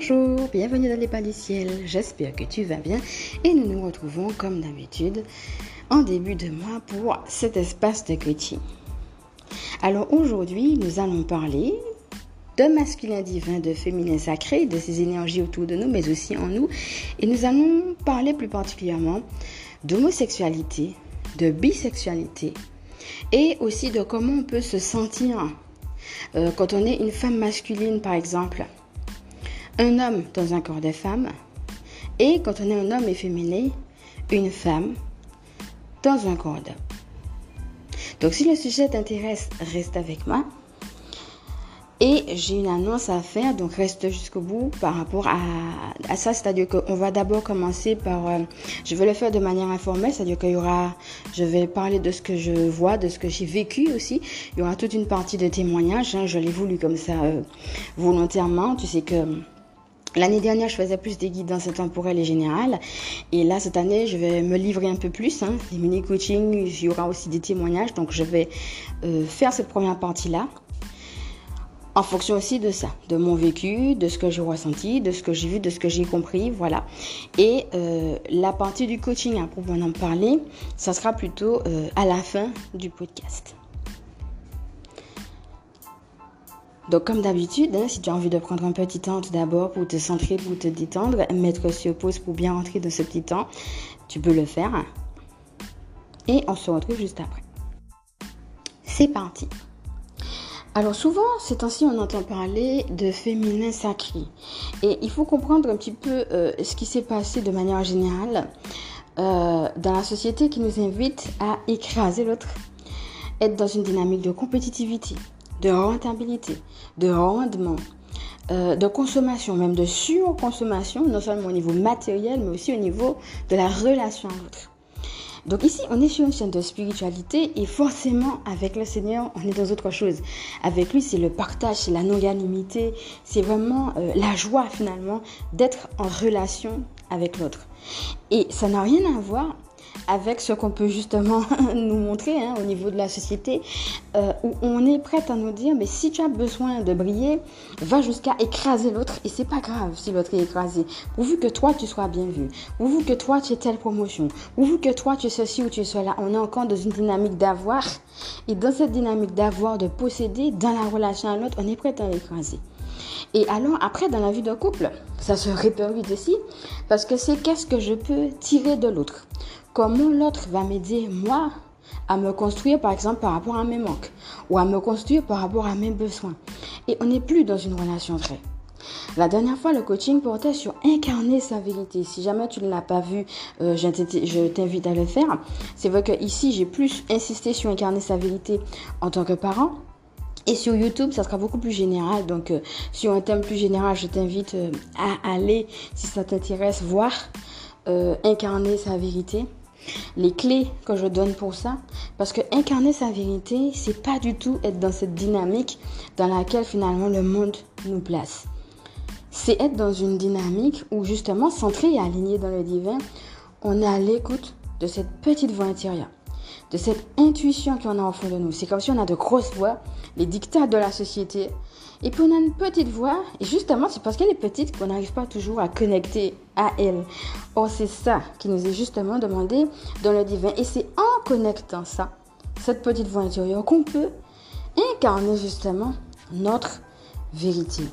Bonjour, bienvenue dans les pas du ciel. J'espère que tu vas bien et nous nous retrouvons comme d'habitude en début de mois pour cet espace de coaching. Alors aujourd'hui, nous allons parler de masculin divin, de féminin sacré, de ces énergies autour de nous, mais aussi en nous. Et nous allons parler plus particulièrement d'homosexualité, de bisexualité et aussi de comment on peut se sentir euh, quand on est une femme masculine, par exemple un homme dans un corps de femme et quand on est un homme efféminé, une femme dans un corps d'homme. Donc si le sujet t'intéresse, reste avec moi. Et j'ai une annonce à faire, donc reste jusqu'au bout par rapport à, ça. C'est-à-dire qu'on va d'abord commencer par... Euh, je vais le faire de manière informelle, c'est-à-dire qu'il y aura... Je vais parler de ce que je vois, de ce que j'ai vécu aussi. Il y aura toute une partie de témoignages. Hein, je l'ai voulu comme ça euh, volontairement. Tu sais que L'année dernière, je faisais plus des guidances temporelles et générales. Et là, cette année, je vais me livrer un peu plus. Hein. Les mini-coaching, il y aura aussi des témoignages. Donc, je vais euh, faire cette première partie-là. En fonction aussi de ça, de mon vécu, de ce que j'ai ressenti, de ce que j'ai vu, de ce que j'ai compris, voilà. Et euh, la partie du coaching, à proprement parler, ça sera plutôt euh, à la fin du podcast. Donc comme d'habitude, hein, si tu as envie de prendre un petit temps tout d'abord pour te centrer, pour te détendre, mettre sur pause pour bien rentrer dans ce petit temps, tu peux le faire. Et on se retrouve juste après. C'est parti. Alors souvent, ces temps-ci, on entend parler de féminin sacré. Et il faut comprendre un petit peu euh, ce qui s'est passé de manière générale euh, dans la société qui nous invite à écraser l'autre, être dans une dynamique de compétitivité, de rentabilité, de rendement, euh, de consommation, même de surconsommation, non seulement au niveau matériel, mais aussi au niveau de la relation à l'autre. Donc ici, on est sur une chaîne de spiritualité et forcément, avec le Seigneur, on est dans autre chose. Avec lui, c'est le partage, c'est la non-unanimité, c'est vraiment euh, la joie finalement d'être en relation avec l'autre. Et ça n'a rien à voir avec ce qu'on peut justement nous montrer hein, au niveau de la société, euh, où on est prête à nous dire, mais si tu as besoin de briller, va jusqu'à écraser l'autre et c'est pas grave si l'autre est écrasé, pourvu que toi tu sois bien vu, pourvu que toi tu aies telle promotion, pourvu que toi tu es ceci ou tu es cela. On est encore dans une dynamique d'avoir et dans cette dynamique d'avoir, de posséder, dans la relation à l'autre, on est prêt à l'écraser. Et alors, après, dans la vie de couple, ça se répercute aussi parce que c'est qu'est-ce que je peux tirer de l'autre. Comment l'autre va m'aider, moi, à me construire, par exemple, par rapport à mes manques ou à me construire par rapport à mes besoins. Et on n'est plus dans une relation vraie. La dernière fois, le coaching portait sur incarner sa vérité. Si jamais tu ne l'as pas vu, euh, je t'invite à le faire. C'est vrai que ici, j'ai plus insisté sur incarner sa vérité en tant que parent. Et sur YouTube, ça sera beaucoup plus général. Donc, euh, sur un thème plus général, je t'invite euh, à aller, si ça t'intéresse, voir incarner sa vérité les clés que je donne pour ça. Parce que incarner sa vérité, c'est pas du tout être dans cette dynamique dans laquelle finalement le monde nous place. C'est être dans une dynamique où justement, centré et aligné dans le divin, on est à l'écoute de cette petite voix intérieure, de cette intuition qu'on a au fond de nous. C'est comme si on a de grosses voix, les dictats de la société, et puis on a une petite voix, et justement c'est parce qu'elle est petite qu'on n'arrive pas toujours à connecter elle. Or c'est ça qui nous est justement demandé dans le divin. Et c'est en connectant ça, cette petite voix intérieure, qu'on peut incarner justement notre vérité.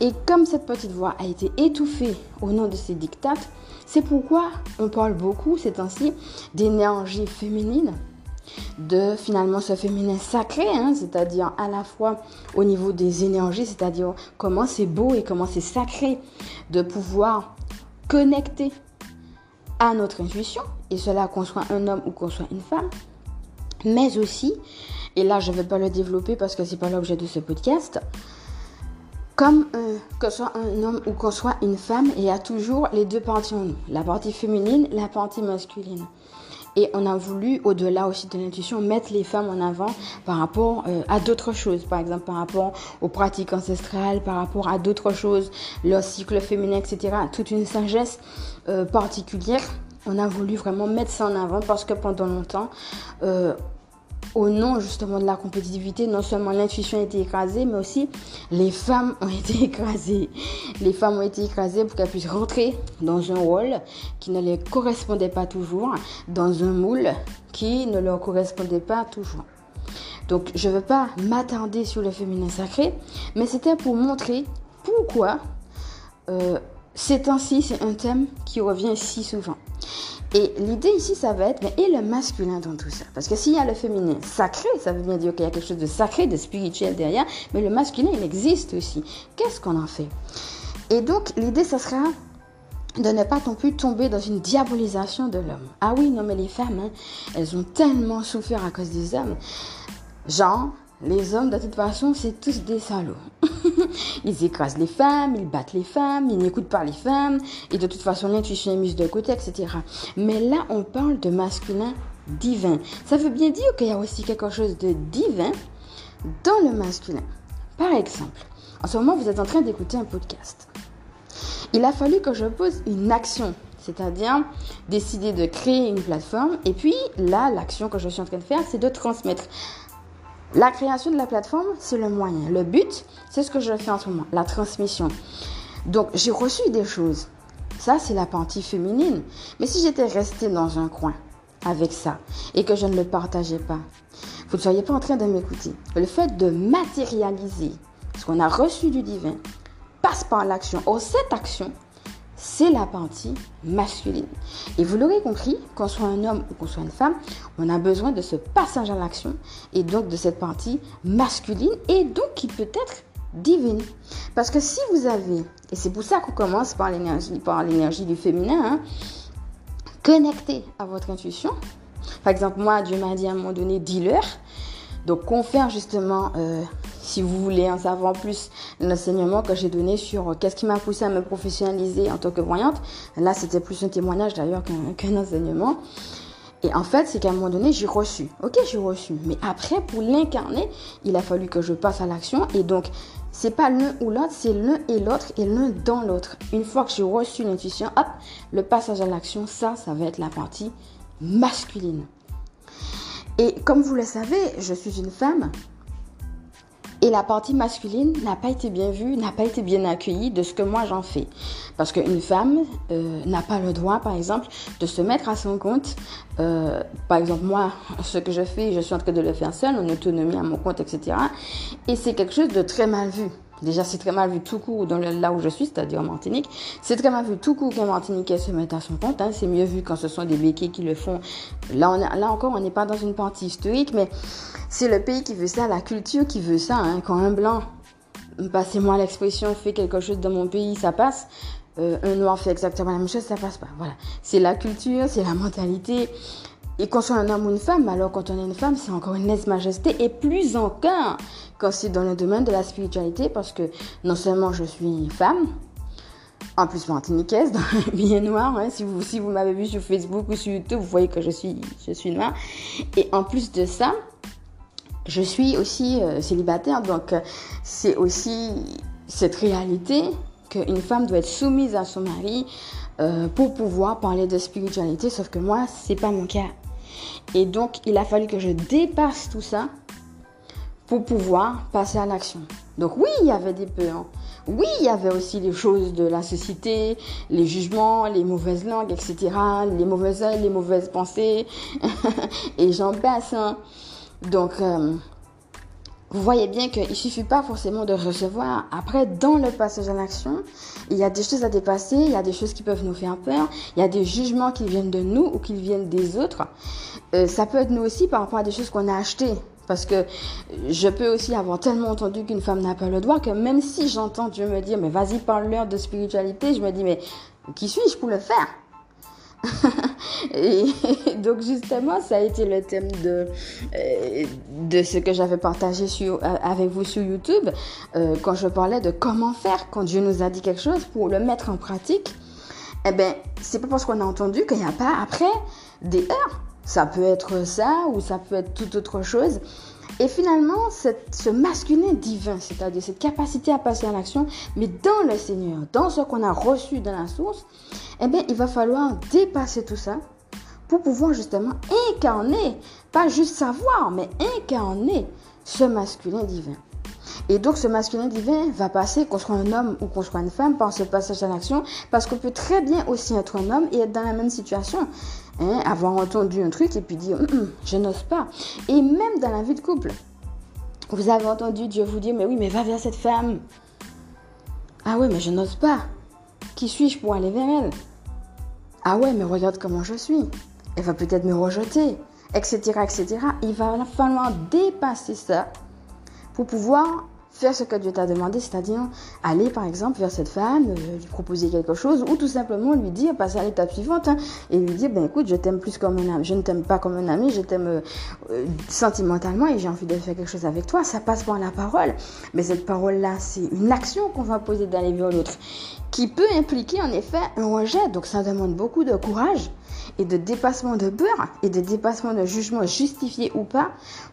Et comme cette petite voix a été étouffée au nom de ces dictates, c'est pourquoi on parle beaucoup ces temps-ci d'énergie féminine de finalement ce féminin sacré, hein, c'est-à-dire à la fois au niveau des énergies, c'est-à-dire comment c'est beau et comment c'est sacré de pouvoir connecter à notre intuition, et cela qu'on soit un homme ou qu'on soit une femme, mais aussi, et là je ne vais pas le développer parce que ce n'est pas l'objet de ce podcast, comme ce soit un homme ou qu'on soit une femme, il y a toujours les deux parties en nous, la partie féminine, la partie masculine. Et on a voulu, au-delà aussi de l'intuition, mettre les femmes en avant par rapport euh, à d'autres choses. Par exemple, par rapport aux pratiques ancestrales, par rapport à d'autres choses, leur cycle féminin, etc. Toute une sagesse euh, particulière. On a voulu vraiment mettre ça en avant parce que pendant longtemps, euh, au nom justement de la compétitivité, non seulement l'intuition a été écrasée, mais aussi les femmes ont été écrasées. Les femmes ont été écrasées pour qu'elles puissent rentrer dans un rôle qui ne les correspondait pas toujours, dans un moule qui ne leur correspondait pas toujours. Donc je ne veux pas m'attarder sur le féminin sacré, mais c'était pour montrer pourquoi euh, ces c'est un thème qui revient si souvent. Et l'idée ici, ça va être, mais et le masculin dans tout ça? Parce que s'il y a le féminin sacré, ça veut bien dire qu'il y a quelque chose de sacré, de spirituel derrière, mais le masculin, il existe aussi. Qu'est-ce qu'on en fait? Et donc, l'idée, ça sera de ne pas non plus tomber dans une diabolisation de l'homme. Ah oui, non, mais les femmes, hein, elles ont tellement souffert à cause des hommes. Genre, les hommes, de toute façon, c'est tous des salauds. ils écrasent les femmes, ils battent les femmes, ils n'écoutent pas les femmes, et de toute façon, l'intuition est mise de côté, etc. Mais là, on parle de masculin divin. Ça veut bien dire qu'il y a aussi quelque chose de divin dans le masculin. Par exemple, en ce moment, vous êtes en train d'écouter un podcast. Il a fallu que je pose une action, c'est-à-dire décider de créer une plateforme, et puis là, l'action que je suis en train de faire, c'est de transmettre la création de la plateforme, c'est le moyen. Le but, c'est ce que je fais en ce moment, la transmission. Donc, j'ai reçu des choses. Ça, c'est la partie féminine. Mais si j'étais restée dans un coin avec ça et que je ne le partageais pas, vous ne seriez pas en train de m'écouter. Le fait de matérialiser ce qu'on a reçu du divin passe par l'action. Or, cette action, c'est la partie masculine. Et vous l'aurez compris, qu'on soit un homme ou qu'on soit une femme, on a besoin de ce passage à l'action et donc de cette partie masculine et donc qui peut être divine. Parce que si vous avez, et c'est pour ça qu'on commence par l'énergie, du féminin, hein, connecté à votre intuition. Par exemple, moi, Dieu m'a dit à un moment donné, dis-leur. Donc, confère justement euh, si vous voulez en savoir plus, l'enseignement que j'ai donné sur qu'est-ce qui m'a poussé à me professionnaliser en tant que voyante, là c'était plus un témoignage d'ailleurs qu'un enseignement. Et en fait, c'est qu'à un moment donné, j'ai reçu. Ok, j'ai reçu. Mais après, pour l'incarner, il a fallu que je passe à l'action. Et donc, c'est pas l'un ou l'autre, c'est l'un et l'autre et l'un dans l'autre. Une fois que j'ai reçu l'intuition, hop, le passage à l'action, ça, ça va être la partie masculine. Et comme vous le savez, je suis une femme et la partie masculine n'a pas été bien vue, n'a pas été bien accueillie de ce que moi j'en fais. Parce qu'une femme euh, n'a pas le droit, par exemple, de se mettre à son compte. Euh, par exemple, moi, ce que je fais, je suis en train de le faire seule, en autonomie à mon compte, etc. Et c'est quelque chose de très mal vu. Déjà, c'est très mal vu tout court dans là où je suis, c'est-à-dire en Martinique. C'est très mal vu tout court qu'un Martiniquais se mette à son compte. Hein. C'est mieux vu quand ce sont des béquets qui le font. Là, on là encore, on n'est pas dans une partie historique, mais c'est le pays qui veut ça, la culture qui veut ça. Hein. Quand un blanc, passez-moi l'expression, fait quelque chose dans mon pays, ça passe. Euh, un noir fait exactement la même chose, ça passe pas. Voilà. C'est la culture, c'est la mentalité. Et qu'on soit un homme ou une femme, alors quand on est une femme, c'est encore une lèse-majesté. Et plus encore quand c'est dans le domaine de la spiritualité, parce que non seulement je suis femme, en plus martiniquaise, bien noire. Hein, si vous, si vous m'avez vu sur Facebook ou sur YouTube, vous voyez que je suis, je suis noire. Et en plus de ça, je suis aussi euh, célibataire. Donc euh, c'est aussi cette réalité qu'une femme doit être soumise à son mari euh, pour pouvoir parler de spiritualité. Sauf que moi, c'est pas mon cas. Et donc, il a fallu que je dépasse tout ça pour pouvoir passer à l'action. Donc oui, il y avait des peurs. Oui, il y avait aussi les choses de la société, les jugements, les mauvaises langues, etc., les mauvaises les mauvaises pensées, et j'en passe. Hein. Donc, euh, vous voyez bien qu'il ne suffit pas forcément de recevoir. Après, dans le passage en action, il y a des choses à dépasser, il y a des choses qui peuvent nous faire peur, il y a des jugements qui viennent de nous ou qui viennent des autres. Euh, ça peut être nous aussi par rapport à des choses qu'on a achetées. Parce que je peux aussi avoir tellement entendu qu'une femme n'a pas le droit que même si j'entends Dieu me dire, mais vas-y, parle-leur de spiritualité, je me dis, mais qui suis-je pour le faire? donc justement, ça a été le thème de, euh, de ce que j'avais partagé euh, avec vous sur YouTube, euh, quand je parlais de comment faire quand Dieu nous a dit quelque chose pour le mettre en pratique. Eh bien, c'est pas parce qu'on a entendu qu'il n'y a pas après des heures. Ça peut être ça ou ça peut être toute autre chose. Et finalement, ce masculin divin, c'est-à-dire cette capacité à passer à l'action, mais dans le Seigneur, dans ce qu'on a reçu de la source, eh bien, il va falloir dépasser tout ça pour pouvoir justement incarner, pas juste savoir, mais incarner ce masculin divin. Et donc ce masculin divin va passer, qu'on soit un homme ou qu'on soit une femme, par ce passage à l'action, parce qu'on peut très bien aussi être un homme et être dans la même situation. Hein, avoir entendu un truc et puis dire, hum, hum, je n'ose pas. Et même dans la vie de couple, vous avez entendu Dieu vous dire, mais oui, mais va vers cette femme. Ah ouais, mais je n'ose pas. Qui suis-je pour aller vers elle? Ah ouais, mais regarde comment je suis. Elle va peut-être me rejeter, etc., etc. Il va falloir dépasser ça pour pouvoir faire ce que Dieu t'a demandé, c'est-à-dire aller par exemple vers cette femme, euh, lui proposer quelque chose, ou tout simplement lui dire, passer à l'étape suivante, hein, et lui dire, ben écoute, je t'aime plus comme un ami, je ne t'aime pas comme un ami, je t'aime euh, euh, sentimentalement et j'ai envie de faire quelque chose avec toi. Ça passe par la parole, mais cette parole-là, c'est une action qu'on va poser d'aller vers l'autre, qui peut impliquer en effet un rejet, donc ça demande beaucoup de courage et de dépassement de peur et de dépassement de jugement justifié ou pas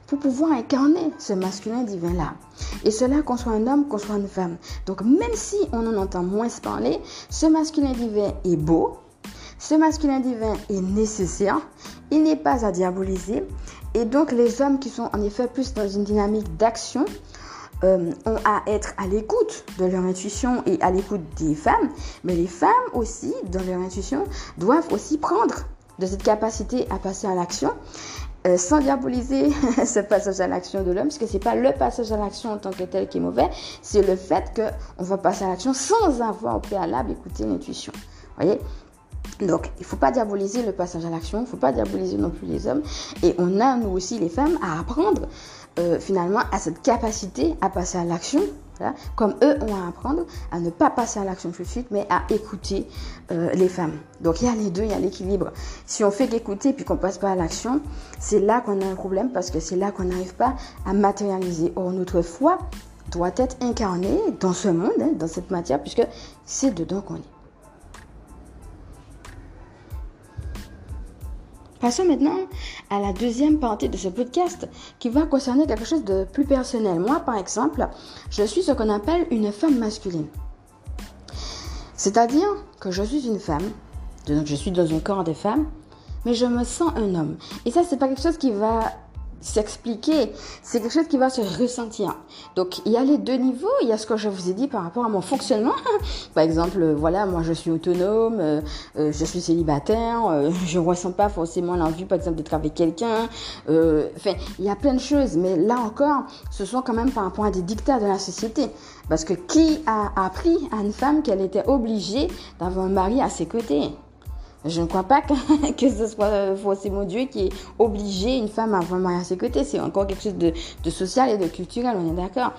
pour pouvoir incarner ce masculin divin-là. Et cela qu'on soit un homme, qu'on soit une femme. Donc même si on en entend moins parler, ce masculin divin est beau, ce masculin divin est nécessaire, il n'est pas à diaboliser. Et donc les hommes qui sont en effet plus dans une dynamique d'action, euh, ont à être à l'écoute de leur intuition et à l'écoute des femmes, mais les femmes aussi, dans leur intuition, doivent aussi prendre de cette capacité à passer à l'action. Euh, sans diaboliser ce passage à l'action de l'homme, parce que c'est pas le passage à l'action en tant que tel qui est mauvais, c'est le fait qu'on va passer à l'action sans avoir au préalable écouté l'intuition. Voyez? Donc, il ne faut pas diaboliser le passage à l'action, il ne faut pas diaboliser non plus les hommes. Et on a, nous aussi, les femmes, à apprendre euh, finalement à cette capacité à passer à l'action comme eux ont à apprendre à ne pas passer à l'action tout de suite, mais à écouter euh, les femmes. Donc il y a les deux, il y a l'équilibre. Si on fait qu'écouter puis qu'on passe pas à l'action, c'est là qu'on a un problème parce que c'est là qu'on n'arrive pas à matérialiser. Or notre foi doit être incarnée dans ce monde, hein, dans cette matière, puisque c'est dedans qu'on est. Passons maintenant à la deuxième partie de ce podcast qui va concerner quelque chose de plus personnel. Moi, par exemple, je suis ce qu'on appelle une femme masculine. C'est-à-dire que je suis une femme, donc je suis dans un corps de femme, mais je me sens un homme. Et ça, c'est pas quelque chose qui va s'expliquer, c'est quelque chose qui va se ressentir. Donc il y a les deux niveaux, il y a ce que je vous ai dit par rapport à mon fonctionnement. par exemple, euh, voilà, moi je suis autonome, euh, euh, je suis célibataire, euh, je ressens pas forcément l'envie par exemple d'être avec quelqu'un. Enfin, il y a plein de choses, mais là encore, ce sont quand même par rapport à des dictats de la société. Parce que qui a appris à une femme qu'elle était obligée d'avoir un mari à ses côtés? Je ne crois pas que, que ce soit forcément Dieu qui est obligé une femme à avoir un mari à ses côtés. C'est encore quelque chose de, de, social et de culturel, on est d'accord.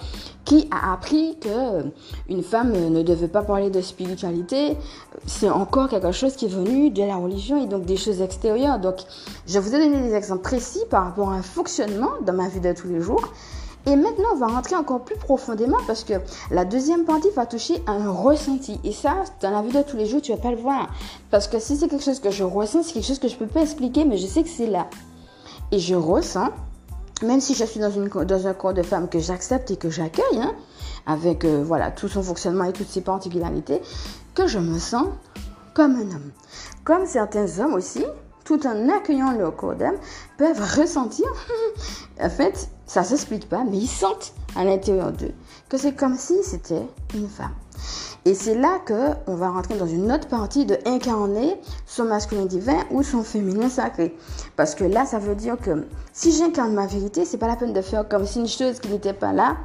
Qui a appris que une femme ne devait pas parler de spiritualité C'est encore quelque chose qui est venu de la religion et donc des choses extérieures. Donc, je vous ai donné des exemples précis par rapport à un fonctionnement dans ma vie de tous les jours. Et maintenant, on va rentrer encore plus profondément parce que la deuxième partie va toucher un ressenti. Et ça, dans la vie de tous les jours, tu vas pas le voir. Parce que si c'est quelque chose que je ressens, c'est quelque chose que je peux pas expliquer, mais je sais que c'est là. Et je ressens, même si je suis dans un corps de femme que j'accepte et que j'accueille, hein, avec euh, voilà tout son fonctionnement et toutes ses particularités, que je me sens comme un homme. Comme certains hommes aussi, tout en accueillant leur d'âme, peuvent ressentir, en fait, ça s'explique pas, mais ils sentent à l'intérieur d'eux que c'est comme si c'était une femme. Et c'est là que on va rentrer dans une autre partie de incarner son masculin divin ou son féminin sacré. Parce que là, ça veut dire que si j'incarne ma vérité, c'est pas la peine de faire comme si une chose qui n'était pas là,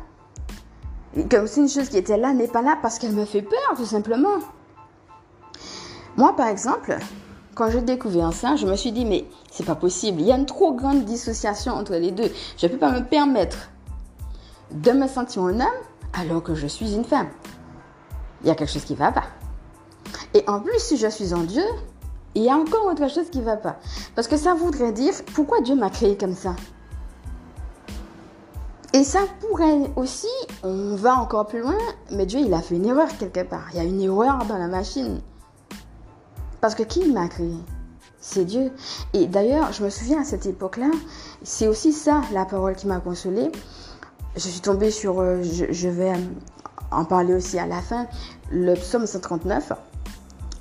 comme si une chose qui était là n'est pas là parce qu'elle me fait peur, tout simplement. Moi, par exemple, quand j'ai découvert ça, je me suis dit, mais c'est pas possible. Il y a une trop grande dissociation entre les deux. Je ne peux pas me permettre de me sentir un homme alors que je suis une femme. Il y a quelque chose qui ne va pas. Et en plus, si je suis en Dieu, il y a encore autre chose qui ne va pas. Parce que ça voudrait dire, pourquoi Dieu m'a créé comme ça? Et ça pourrait aussi, on va encore plus loin, mais Dieu, il a fait une erreur quelque part. Il y a une erreur dans la machine. Parce que qui m'a créé? C'est Dieu. Et d'ailleurs, je me souviens à cette époque-là, c'est aussi ça la parole qui m'a consolée. Je suis tombée sur, euh, je, vais en parler aussi à la fin, le psaume 139.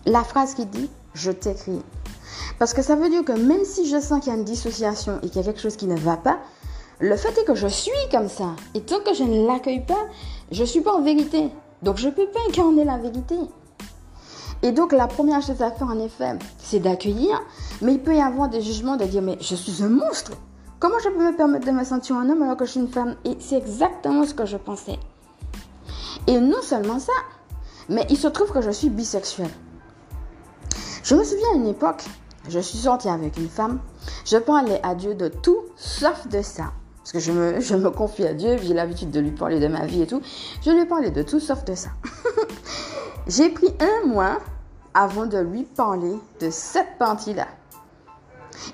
La phrase qui dit Je t'ai créé. Parce que ça veut dire que même si je sens qu'il y a une dissociation et qu'il y a quelque chose qui ne va pas, le fait est que je suis comme ça. Et tant que je ne l'accueille pas, je ne suis pas en vérité. Donc je ne peux pas incarner la vérité. Et donc la première chose à faire en effet, c'est d'accueillir. Mais il peut y avoir des jugements de dire mais je suis un monstre. Comment je peux me permettre de me sentir un homme alors que je suis une femme? Et c'est exactement ce que je pensais. Et non seulement ça, mais il se trouve que je suis bisexuelle. Je me souviens à une époque, je suis sortie avec une femme, je parlais à Dieu de tout sauf de ça. Parce que je me, je me confie à Dieu, j'ai l'habitude de lui parler de ma vie et tout. Je lui parlais de tout sauf de ça. j'ai pris un mois avant de lui parler de cette partie-là.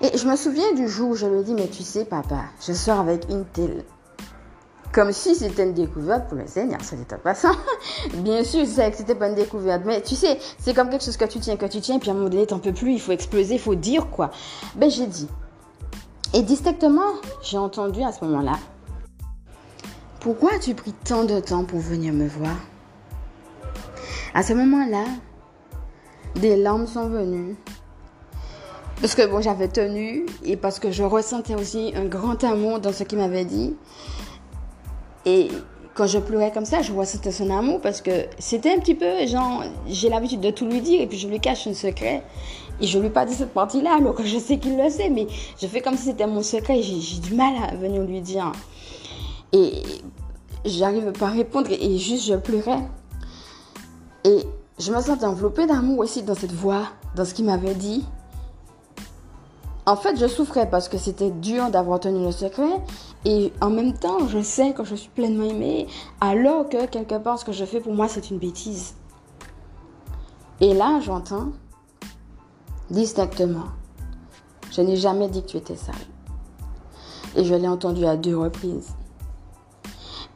Et je me souviens du jour où je lui ai dit, mais tu sais, papa, je sors avec une telle. Comme si c'était une découverte pour le Seigneur, ça n'était pas ça. Bien sûr, je savais que c'était pas une découverte, mais tu sais, c'est comme quelque chose que tu tiens, que tu tiens, puis à un moment donné, t'en peux plus, il faut exploser, il faut dire quoi. Ben, j'ai dit. Et distinctement, j'ai entendu à ce moment-là, pourquoi as-tu pris tant de temps pour venir me voir? À ce moment-là, des larmes sont venues, parce que bon, j'avais tenu et parce que je ressentais aussi un grand amour dans ce qu'il m'avait dit. Et quand je pleurais comme ça, je ressentais son amour parce que c'était un petit peu genre, j'ai l'habitude de tout lui dire et puis je lui cache un secret. Et je lui ai pas dit cette partie-là alors que je sais qu'il le sait, mais je fais comme si c'était mon secret et j'ai du mal à venir lui dire. Et j'arrive pas à répondre et juste je pleurais. Et je me sentais enveloppée d'amour aussi dans cette voix, dans ce qu'il m'avait dit. En fait, je souffrais parce que c'était dur d'avoir tenu le secret et en même temps, je sais que je suis pleinement aimée alors que quelque part ce que je fais pour moi c'est une bêtise. Et là, j'entends distinctement, je n'ai jamais dit que tu étais sale. Et je l'ai entendu à deux reprises.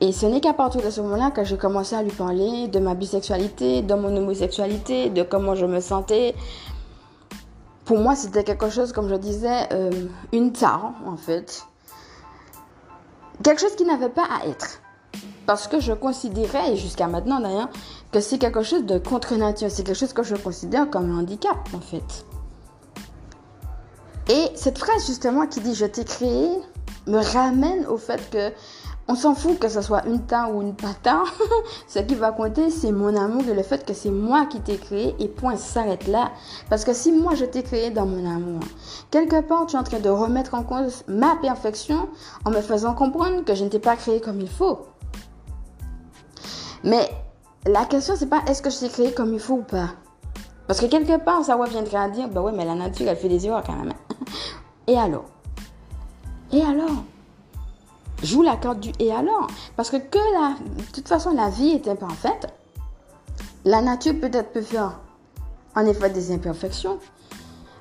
Et ce n'est qu'à partir de ce moment-là que j'ai commencé à lui parler de ma bisexualité, de mon homosexualité, de comment je me sentais, pour moi, c'était quelque chose, comme je disais, euh, une tare, en fait. Quelque chose qui n'avait pas à être. Parce que je considérais, et jusqu'à maintenant d'ailleurs, que c'est quelque chose de contre-nature. C'est quelque chose que je considère comme un handicap, en fait. Et cette phrase, justement, qui dit Je t'ai créé, me ramène au fait que on s'en fout que ce soit une ta ou une pata. ce qui va compter, c'est mon amour et le fait que c'est moi qui t'ai créé et point s'arrête là. Parce que si moi je t'ai créé dans mon amour, quelque part tu es en train de remettre en cause ma perfection en me faisant comprendre que je ne t'ai pas créé comme il faut. Mais la question c'est pas est-ce que je t'ai créé comme il faut ou pas. Parce que quelque part ça reviendrait à dire bah ouais mais la nature elle fait des erreurs quand même. Et alors? Et alors? Joue la carte du et alors. Parce que, que la, de toute façon, la vie est imparfaite. La nature peut-être peut faire en effet des imperfections.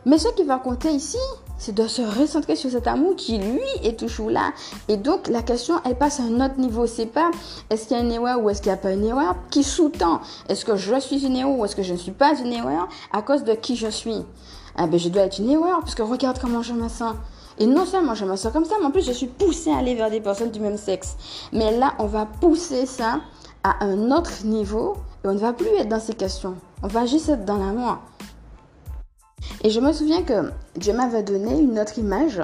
Mais ce qui va compter ici, c'est de se recentrer sur cet amour qui, lui, est toujours là. Et donc, la question, elle passe à un autre niveau. C'est pas est-ce qu'il y a une erreur ou est-ce qu'il n'y a pas une erreur qui sous-tend? Est-ce que je suis une erreur ou est-ce que je ne suis pas une erreur à cause de qui je suis? Ah ben, je dois être une erreur puisque regarde comment je me sens. Et non seulement je me sens comme ça, mais en plus je suis poussée à aller vers des personnes du même sexe. Mais là, on va pousser ça à un autre niveau et on ne va plus être dans ces questions. On va juste être dans l'amour. Et je me souviens que Dieu m'avait donné une autre image.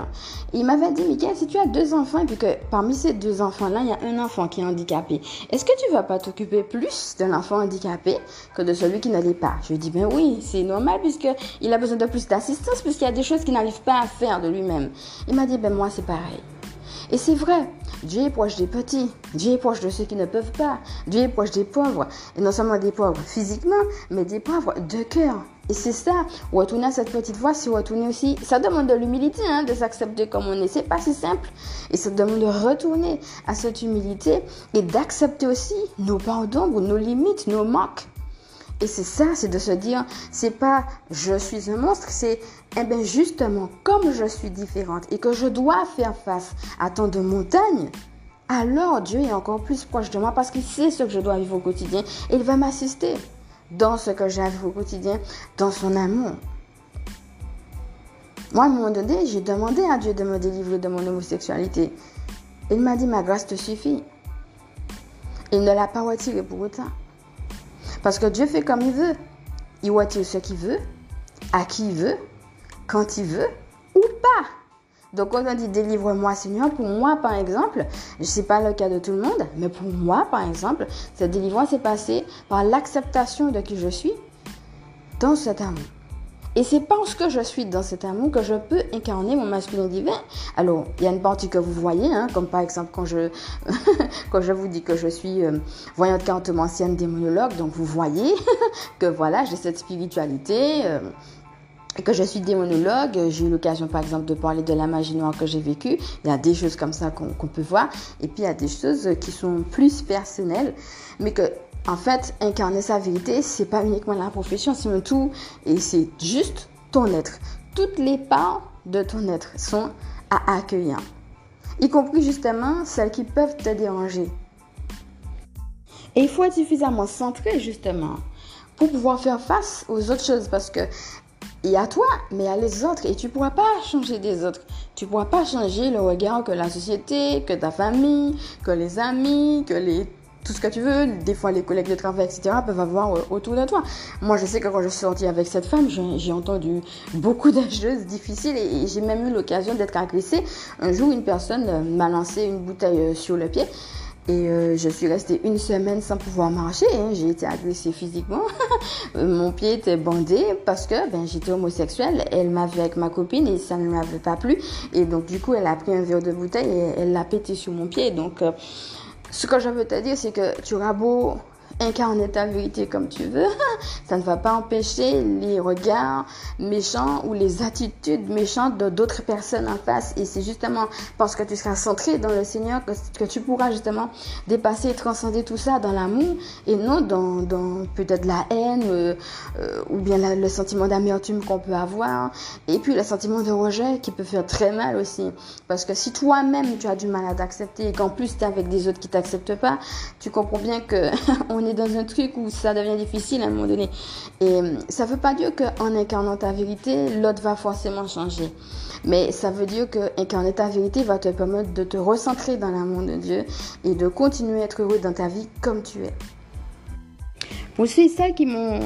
Il m'avait dit, Michael, si tu as deux enfants et puis que parmi ces deux enfants-là, il y a un enfant qui est handicapé, est-ce que tu vas pas t'occuper plus de l'enfant handicapé que de celui qui ne l'est pas? Je lui dit, ben oui, c'est normal puisqu'il a besoin de plus d'assistance, puisqu'il y a des choses qu'il n'arrive pas à faire de lui-même. Il m'a dit, ben moi, c'est pareil. Et c'est vrai, Dieu est proche des petits, Dieu est proche de ceux qui ne peuvent pas, Dieu est proche des pauvres, et non seulement des pauvres physiquement, mais des pauvres de cœur. Et c'est ça, retourner à cette petite voix, c'est retourner aussi, ça demande de l'humilité, hein, de s'accepter comme on est, c'est pas si simple. Et ça demande de retourner à cette humilité et d'accepter aussi nos pardons, nos limites, nos manques. Et c'est ça, c'est de se dire, c'est pas je suis un monstre, c'est eh bien justement comme je suis différente et que je dois faire face à tant de montagnes, alors Dieu est encore plus proche de moi parce qu'il sait ce que je dois vivre au quotidien et il va m'assister dans ce que j'ai au quotidien, dans son amour. Moi, à un moment donné, j'ai demandé à Dieu de me délivrer de mon homosexualité. Il m'a dit, ma grâce te suffit. Il ne l'a pas retiré pour autant. Parce que Dieu fait comme il veut. Il retire ce qu'il veut, à qui il veut, quand il veut ou pas. Donc quand on dit délivre-moi Seigneur, pour moi par exemple, je sais pas le cas de tout le monde, mais pour moi par exemple, cette délivrance est passée par l'acceptation de qui je suis dans cet amour. Et c'est parce que je suis dans cet amour que je peux incarner mon masculin divin. Alors, il y a une partie que vous voyez, hein, comme par exemple quand je, quand je vous dis que je suis euh, voyante cartomancienne démonologue, donc vous voyez que voilà, j'ai cette spiritualité. Euh, que je suis démonologue, j'ai eu l'occasion par exemple de parler de la magie noire que j'ai vécue. Il y a des choses comme ça qu'on peut voir. Et puis il y a des choses qui sont plus personnelles, mais que en fait, incarner sa vérité, c'est pas uniquement la profession, c'est tout, et c'est juste ton être. Toutes les parts de ton être sont à accueillir, y compris justement celles qui peuvent te déranger. Et il faut être suffisamment centré justement pour pouvoir faire face aux autres choses parce que y a toi, mais a les autres et tu pourras pas changer des autres. Tu pourras pas changer le regard que la société, que ta famille, que les amis, que les tout ce que tu veux. Des fois, les collègues de travail, etc., peuvent avoir euh, autour de toi. Moi, je sais que quand je suis sortie avec cette femme, j'ai entendu beaucoup de choses difficiles et, j'ai même eu l'occasion d'être agressée. Un jour, une personne euh, m'a lancé une bouteille euh, sur le pied. Et je suis restée une semaine sans pouvoir marcher. Hein. J'ai été agressée physiquement. Mon pied était bandé parce que ben, j'étais homosexuelle. Elle m'avait avec ma copine et ça ne m'avait pas plu. Et donc, du coup, elle a pris un verre de bouteille et elle l'a pété sur mon pied. Donc, ce que je veux te dire, c'est que tu auras beau incarner ta vérité comme tu veux, ça ne va pas empêcher les regards méchants ou les attitudes méchantes de d'autres personnes en face. Et c'est justement parce que tu seras centré dans le Seigneur que, tu pourras justement dépasser et transcender tout ça dans l'amour et non dans, dans peut-être la haine euh, euh, ou bien le sentiment d'amertume qu'on peut avoir. Et puis le sentiment de rejet qui peut faire très mal aussi. Parce que si toi-même tu as du mal à t'accepter et qu'en plus tu es avec des autres qui t'acceptent pas, tu comprends bien que on est dans un truc où ça devient difficile à un moment donné. Et euh, ça veut pas dire qu'en incarnant ta vérité, l'autre va forcément changer. Mais ça veut dire que incarner ta vérité va te permettre de te recentrer dans l'amour de Dieu et de continuer à être heureux dans ta vie comme tu es. Pour ceux et celles qui, m'ont,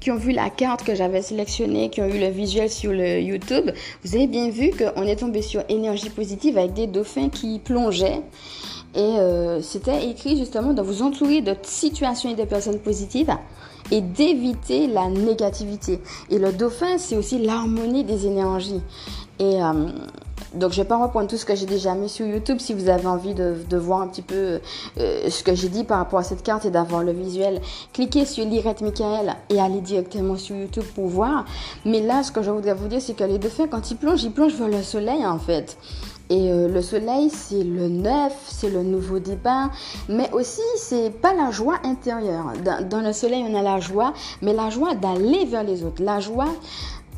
qui ont vu la carte que j'avais sélectionnée, qui ont eu le visuel sur le YouTube, vous avez bien vu qu'on est tombé sur énergie positive avec des dauphins qui plongeaient. Et euh, c'était écrit justement de vous entourer de situations et de personnes positives et d'éviter la négativité. Et le dauphin, c'est aussi l'harmonie des énergies. Et euh, donc, je vais pas reprendre tout ce que j'ai déjà mis sur YouTube. Si vous avez envie de, de voir un petit peu euh, ce que j'ai dit par rapport à cette carte et d'avoir le visuel, cliquez sur l'Irette Michael et allez directement sur YouTube pour voir. Mais là, ce que je voudrais vous dire, c'est que les dauphins, quand ils plongent, ils plongent vers le soleil en fait. Et euh, le soleil, c'est le neuf, c'est le nouveau départ, mais aussi c'est pas la joie intérieure. Dans, le soleil, on a la joie, mais la joie d'aller vers les autres, la joie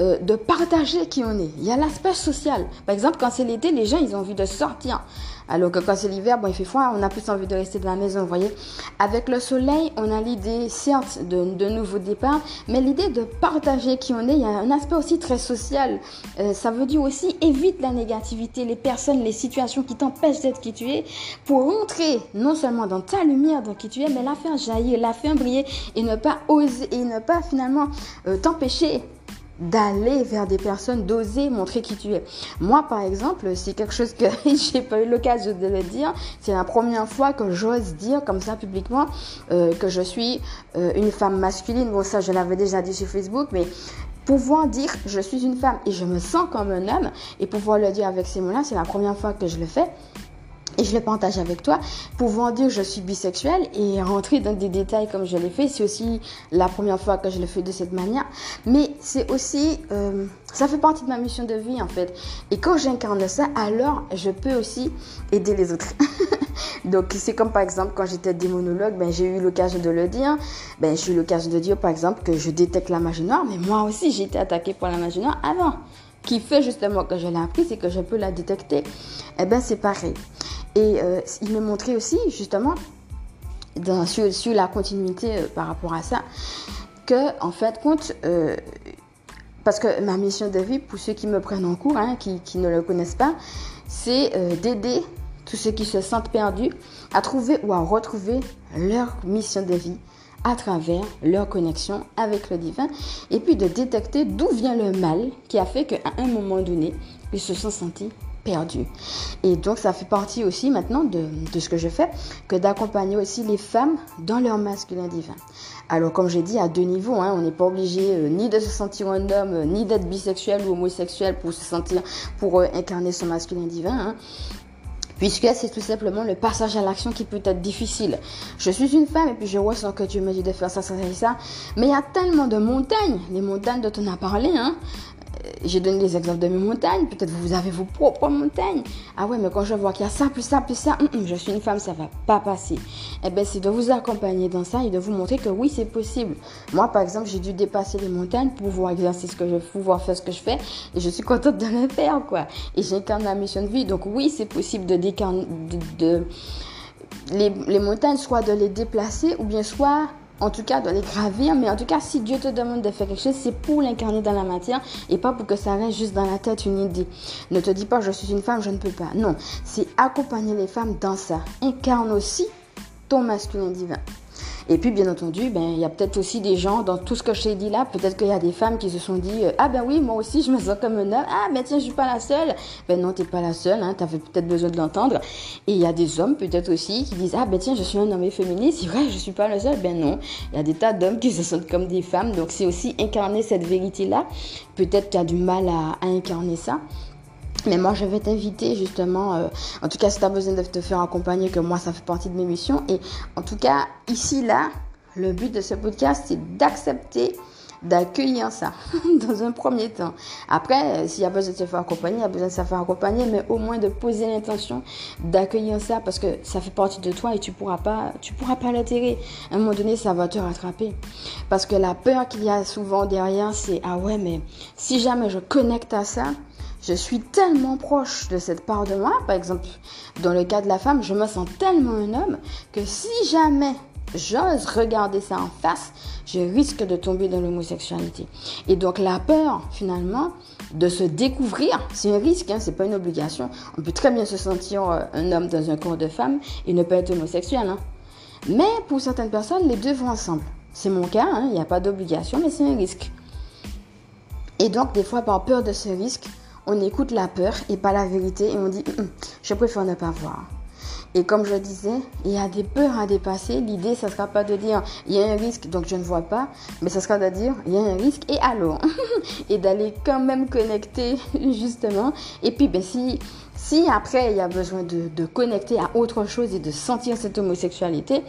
euh, de partager qui on est. Il y a l'aspect social. Par exemple, quand c'est l'été, les gens, ils ont envie de sortir. Alors que quand c'est l'hiver, bon, il fait froid, on a plus envie de rester dans la maison, vous voyez. Avec le soleil, on a l'idée, certes, de, de nouveaux départs, mais l'idée de partager qui on est, il y a un aspect aussi très social. Euh, ça veut dire aussi évite la négativité, les personnes, les situations qui t'empêchent d'être qui tu es, pour rentrer non seulement dans ta lumière, dans qui tu es, mais la faire jaillir, la faire briller et ne pas oser, et ne pas finalement euh, t'empêcher d'aller vers des personnes, d'oser montrer qui tu es. Moi, par exemple, c'est quelque chose que j'ai pas eu l'occasion de le dire. C'est la première fois que j'ose dire comme ça publiquement euh, que je suis euh, une femme masculine. Bon, ça, je l'avais déjà dit sur Facebook, mais pouvoir dire je suis une femme et je me sens comme un homme et pouvoir le dire avec ces mots-là, c'est la première fois que je le fais et je le partage avec toi, pouvant dire je suis bisexuelle et rentrer dans des détails comme je l'ai fait, c'est aussi la première fois que je le fais de cette manière, mais c'est aussi, euh, ça fait partie de ma mission de vie en fait. Et quand j'incarne ça, alors je peux aussi aider les autres. Donc c'est comme par exemple quand j'étais démonologue, ben, j'ai eu l'occasion de le dire, ben, j'ai eu l'occasion de dire par exemple que je détecte la magie noire, mais moi aussi j'ai été attaquée par la magie noire avant qui fait justement que je l'ai appris, c'est que je peux la détecter. Eh ben c'est pareil. Et euh, il me montrait aussi, justement, sur, la continuité euh, par rapport à ça, que, en fait, compte, euh, parce que ma mission de vie, pour ceux qui me prennent en cours, hein, qui, qui, ne le connaissent pas, c'est d'aider tous ceux qui se sentent perdus à trouver ou à retrouver leur mission de vie à travers leur connexion avec le divin et puis de détecter d'où vient le mal qui a fait qu'à un moment donné, ils se sont sentis perdus. Et donc ça fait partie aussi maintenant de, ce que je fais, que d'accompagner aussi les femmes dans leur masculin divin. Alors comme j'ai dit, à deux niveaux, hein, on n'est pas obligé euh, ni de se sentir un homme, euh, ni d'être bisexuel ou homosexuel pour se sentir, pour euh, incarner son masculin divin. Hein puisque c'est tout simplement le passage à l'action qui peut être difficile. Je suis une femme et puis je ressens que tu me dis de faire ça, ça, ça ça, mais il y a tellement de montagnes, les montagnes dont on a parlé, hein, j'ai donné des exemples de mes montagnes. Peut-être vous avez vos propres montagnes. Ah ouais, mais quand je vois qu'il y a ça, plus ça, plus ça, hum, hum, je suis une femme, ça va pas passer. Eh bien, c'est de vous accompagner dans ça et de vous montrer que oui, c'est possible. Moi, par exemple, j'ai dû dépasser les montagnes pour pouvoir exercer ce que je pouvoir faire ce que je fais. Et je suis contente de le faire, quoi. Et j'incarne ma mission de vie. Donc oui, c'est possible de décarner, de, les, les montagnes, soit de les déplacer ou bien soit en tout cas, de les gravir, mais en tout cas, si Dieu te demande de faire quelque chose, c'est pour l'incarner dans la matière et pas pour que ça reste juste dans la tête une idée. Ne te dis pas, je suis une femme, je ne peux pas. Non, c'est accompagner les femmes dans ça. Incarne aussi ton masculin divin. Et puis, bien entendu, ben, il y a peut-être aussi des gens, dans tout ce que je t'ai dit là, peut-être qu'il y a des femmes qui se sont dit, euh, ah ben oui, moi aussi, je me sens comme un homme. Ah ben tiens, je suis pas la seule. Ben non, t'es pas la seule, hein, t'avais peut-être besoin de l'entendre. Et il y a des hommes, peut-être aussi, qui disent, ah ben tiens, je suis un homme féministe. C'est vrai, je suis pas le seul. Ben non, il y a des tas d'hommes qui se sentent comme des femmes. Donc, c'est aussi incarner cette vérité-là. Peut-être tu as du mal à incarner ça. Mais moi, je vais t'inviter justement, euh, en tout cas, si tu as besoin de te faire accompagner, que moi, ça fait partie de mes missions. Et en tout cas, ici, là, le but de ce podcast, c'est d'accepter d'accueillir ça dans un premier temps. Après, euh, s'il y a besoin de se faire accompagner, il y a besoin de se faire accompagner, mais au moins de poser l'intention d'accueillir ça parce que ça fait partie de toi et tu pourras pas, tu pourras pas l'atterrir. À un moment donné, ça va te rattraper. Parce que la peur qu'il y a souvent derrière, c'est ah ouais, mais si jamais je connecte à ça, je suis tellement proche de cette part de moi, par exemple, dans le cas de la femme, je me sens tellement un homme que si jamais j'ose regarder ça en face, je risque de tomber dans l'homosexualité. Et donc la peur, finalement, de se découvrir, c'est un risque, hein, c'est pas une obligation. On peut très bien se sentir euh, un homme dans un corps de femme et ne pas être homosexuel. Hein. Mais pour certaines personnes, les deux vont ensemble. C'est mon cas, hein, il n'y a pas d'obligation, mais c'est un risque. Et donc, des fois, par peur de ce risque, on écoute la peur et pas la vérité et on dit je préfère ne pas voir. Et comme je disais, il y a des peurs à dépasser. L'idée, ce ne sera pas de dire il y a un risque donc je ne vois pas, mais ce sera de dire il y a un risque et alors? Et d'aller quand même connecter justement. Et puis, ben, si, si après il y a besoin de connecter à autre chose et de sentir cette homosexualité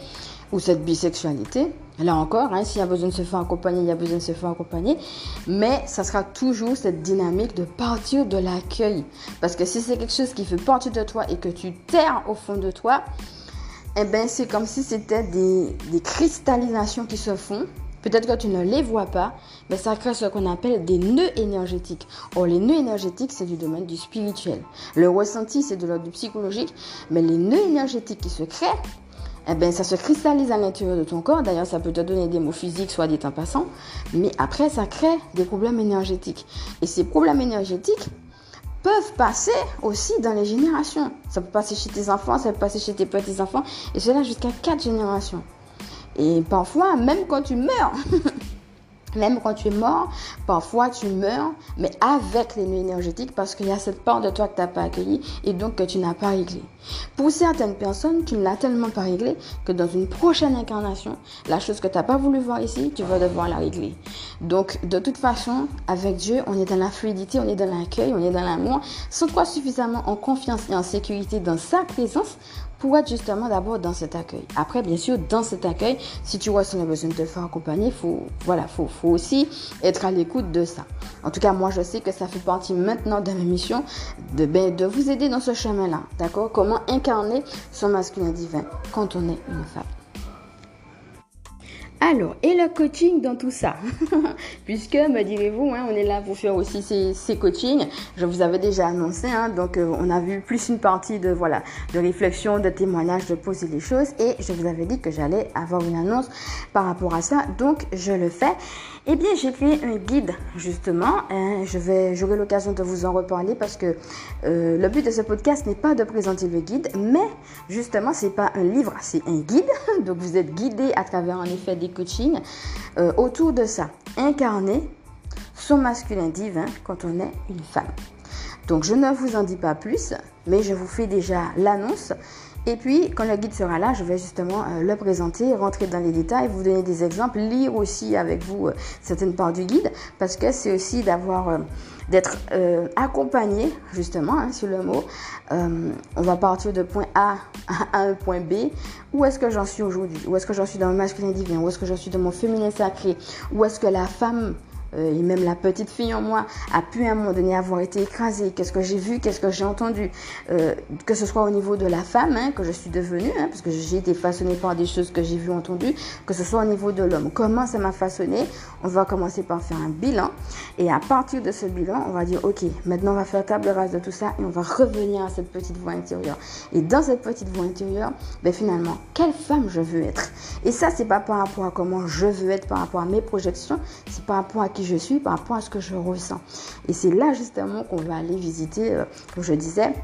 ou cette bisexualité, Là encore, hein, s'il y a besoin de se faire accompagner, il y a besoin de se faire accompagner. Mais ça sera toujours cette dynamique de partir de l'accueil. Parce que si c'est quelque chose qui fait partie de toi et que tu terres au fond de toi, eh ben, c'est comme si c'était des, des cristallisations qui se font. Peut-être que tu ne les vois pas, mais ça crée ce qu'on appelle des nœuds énergétiques. Or, les nœuds énergétiques, c'est du domaine du spirituel. Le ressenti, c'est de l'ordre du psychologique, mais les nœuds énergétiques qui se créent, eh ben, ça se cristallise à l'intérieur de ton corps. D'ailleurs, ça peut te donner des mots physiques, soit des temps passants. Mais après, ça crée des problèmes énergétiques. Et ces problèmes énergétiques peuvent passer aussi dans les générations. Ça peut passer chez tes enfants, ça peut passer chez tes petits-enfants. Et cela jusqu'à quatre générations. Et parfois, même quand tu meurs, Même quand tu es mort, parfois tu meurs, mais avec les nœuds énergétiques parce qu'il y a cette part de toi que tu n'as pas accueillie et donc que tu n'as pas réglé. Pour certaines personnes, tu ne l'as tellement pas réglé que dans une prochaine incarnation, la chose que tu n'as pas voulu voir ici, tu vas devoir la régler. Donc, de toute façon, avec Dieu, on est dans la fluidité, on est dans l'accueil, on est dans l'amour. Sans toi suffisamment en confiance et en sécurité dans sa présence justement d'abord dans cet accueil. Après, bien sûr, dans cet accueil, si tu vois si on a besoin de te faire accompagner, faut, voilà, faut, faut aussi être à l'écoute de ça. En tout cas, moi, je sais que ça fait partie maintenant de ma mission de, ben, de vous aider dans ce chemin-là. D'accord? Comment incarner son masculin divin quand on est une femme. Alors, et le coaching dans tout ça? Puisque, me direz-vous, hein, on est là pour faire aussi ces, coachings. Je vous avais déjà annoncé, hein, donc euh, on a vu plus une partie de voilà de réflexion, de témoignage, de poser les choses. Et je vous avais dit que j'allais avoir une annonce par rapport à ça, donc je le fais. Eh bien, j'ai créé un guide justement. Hein, je vais, j'aurai l'occasion de vous en reparler parce que euh, le but de ce podcast n'est pas de présenter le guide, mais justement, c'est pas un livre, c'est un guide. Donc, vous êtes guidé à travers en effet des coachings autour de ça. Incarner son masculin divin quand on est une femme. Donc je ne vous en dis pas plus, mais je vous fais déjà l'annonce. Et puis, quand le guide sera là, je vais justement euh, le présenter, rentrer dans les détails, vous donner des exemples, lire aussi avec vous euh, certaines parts du guide, parce que c'est aussi d'avoir, euh, d'être accompagné, justement, hein, sur le mot. on va partir de point A à un point B. Où est-ce que j'en suis aujourd'hui? Où est-ce que j'en suis dans le masculin divin? Où est-ce que j'en suis dans mon féminin sacré? Où est-ce que la femme et même la petite fille en moi a pu à un moment donné avoir été écrasée. Qu'est-ce que j'ai vu, qu'est-ce que j'ai entendu, euh, que ce soit au niveau de la femme hein, que je suis devenue, hein, parce que j'ai été façonnée par des choses que j'ai vues, entendues, que ce soit au niveau de l'homme. Comment ça m'a façonnée? On va commencer par faire un bilan, et à partir de ce bilan, on va dire ok, maintenant on va faire table rase de tout ça et on va revenir à cette petite voix intérieure. Et dans cette petite voix intérieure, ben finalement, quelle femme je veux être? Et ça, c'est pas par rapport à comment je veux être, par rapport à mes projections, c'est par rapport à qui je suis par rapport à ce que je ressens. Et c'est là justement qu'on va aller visiter, euh, comme je disais,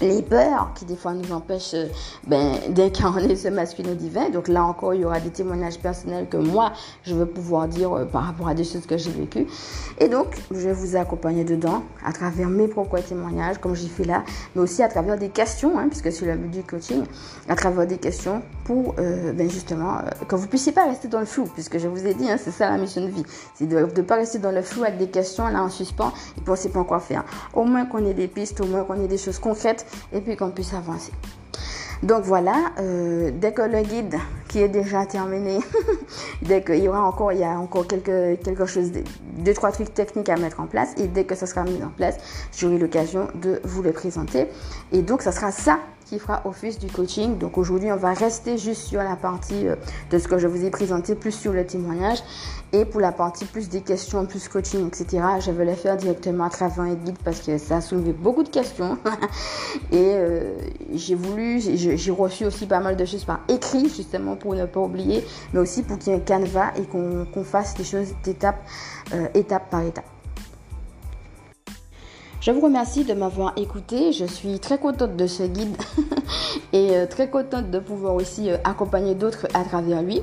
les peurs qui des fois nous empêchent euh, ben, d'incarner ce masculin divin. Donc là encore, il y aura des témoignages personnels que moi, je veux pouvoir dire euh, par rapport à des choses que j'ai vécues. Et donc, je vais vous accompagner dedans à travers mes propres témoignages, comme j'ai fait là, mais aussi à travers des questions, hein, puisque c'est le but du coaching, à travers des questions euh, ben, justement que vous puissiez pas rester dans le flou, puisque je vous ai dit, hein, c'est ça la mission de vie, c'est de ne pas rester dans le flou avec des questions là en suspens et sait pas quoi faire. Au moins qu'on ait des pistes, au moins qu'on ait des choses concrètes et puis qu'on puisse avancer. Donc voilà, euh, dès que le guide qui est déjà terminé, dès qu'il y aura encore, il y a encore quelque, quelque chose, deux, trois trucs techniques à mettre en place, et dès que ça sera mis en place, j'aurai l'occasion de vous le présenter. Et donc, ça sera ça qui fera office du coaching. Donc aujourd'hui, on va rester juste sur la partie euh, de ce que je vous ai présenté, plus sur le témoignage. Et pour la partie plus des questions, plus coaching, etc., je vais les faire directement à travers un parce que ça a soulevé beaucoup de questions. et euh, j'ai voulu, j'ai reçu aussi pas mal de choses par écrit, justement pour ne pas oublier, mais aussi pour qu'il y ait un canevas et qu'on fasse les choses d'étape, euh, étape par étape. Je vous remercie de m'avoir écouté. Je suis très contente de ce guide et euh, très contente de pouvoir aussi euh, accompagner d'autres à travers lui.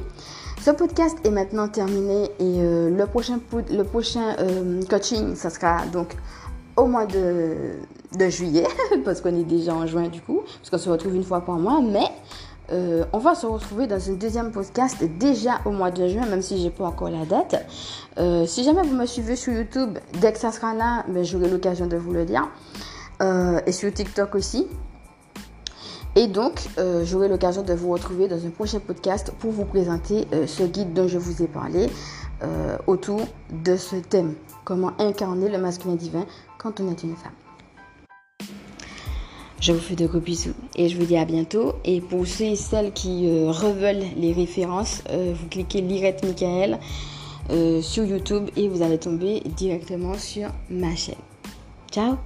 Ce podcast est maintenant terminé et euh, le prochain, coaching, ça sera donc au mois de, de juillet, parce qu'on est déjà en juin du coup, parce qu'on se retrouve une fois par mois, mais euh, on va se retrouver dans un deuxième podcast déjà au mois de juin, même si j'ai pas encore la date. Euh, si jamais vous me suivez sur YouTube, dès que ça sera là, ben, j'aurai l'occasion de vous le dire. Euh, et sur TikTok aussi. Et donc, j'aurai l'occasion de vous retrouver dans un prochain podcast pour vous présenter ce guide dont je vous ai parlé autour de ce thème. Comment incarner le masculin divin quand on est une femme. Je vous fais de gros bisous et je vous dis à bientôt. Et pour ceux et celles qui euh, reveulent les références, euh, vous cliquez Lirette Michael euh, sur YouTube et vous allez tomber directement sur ma chaîne. Ciao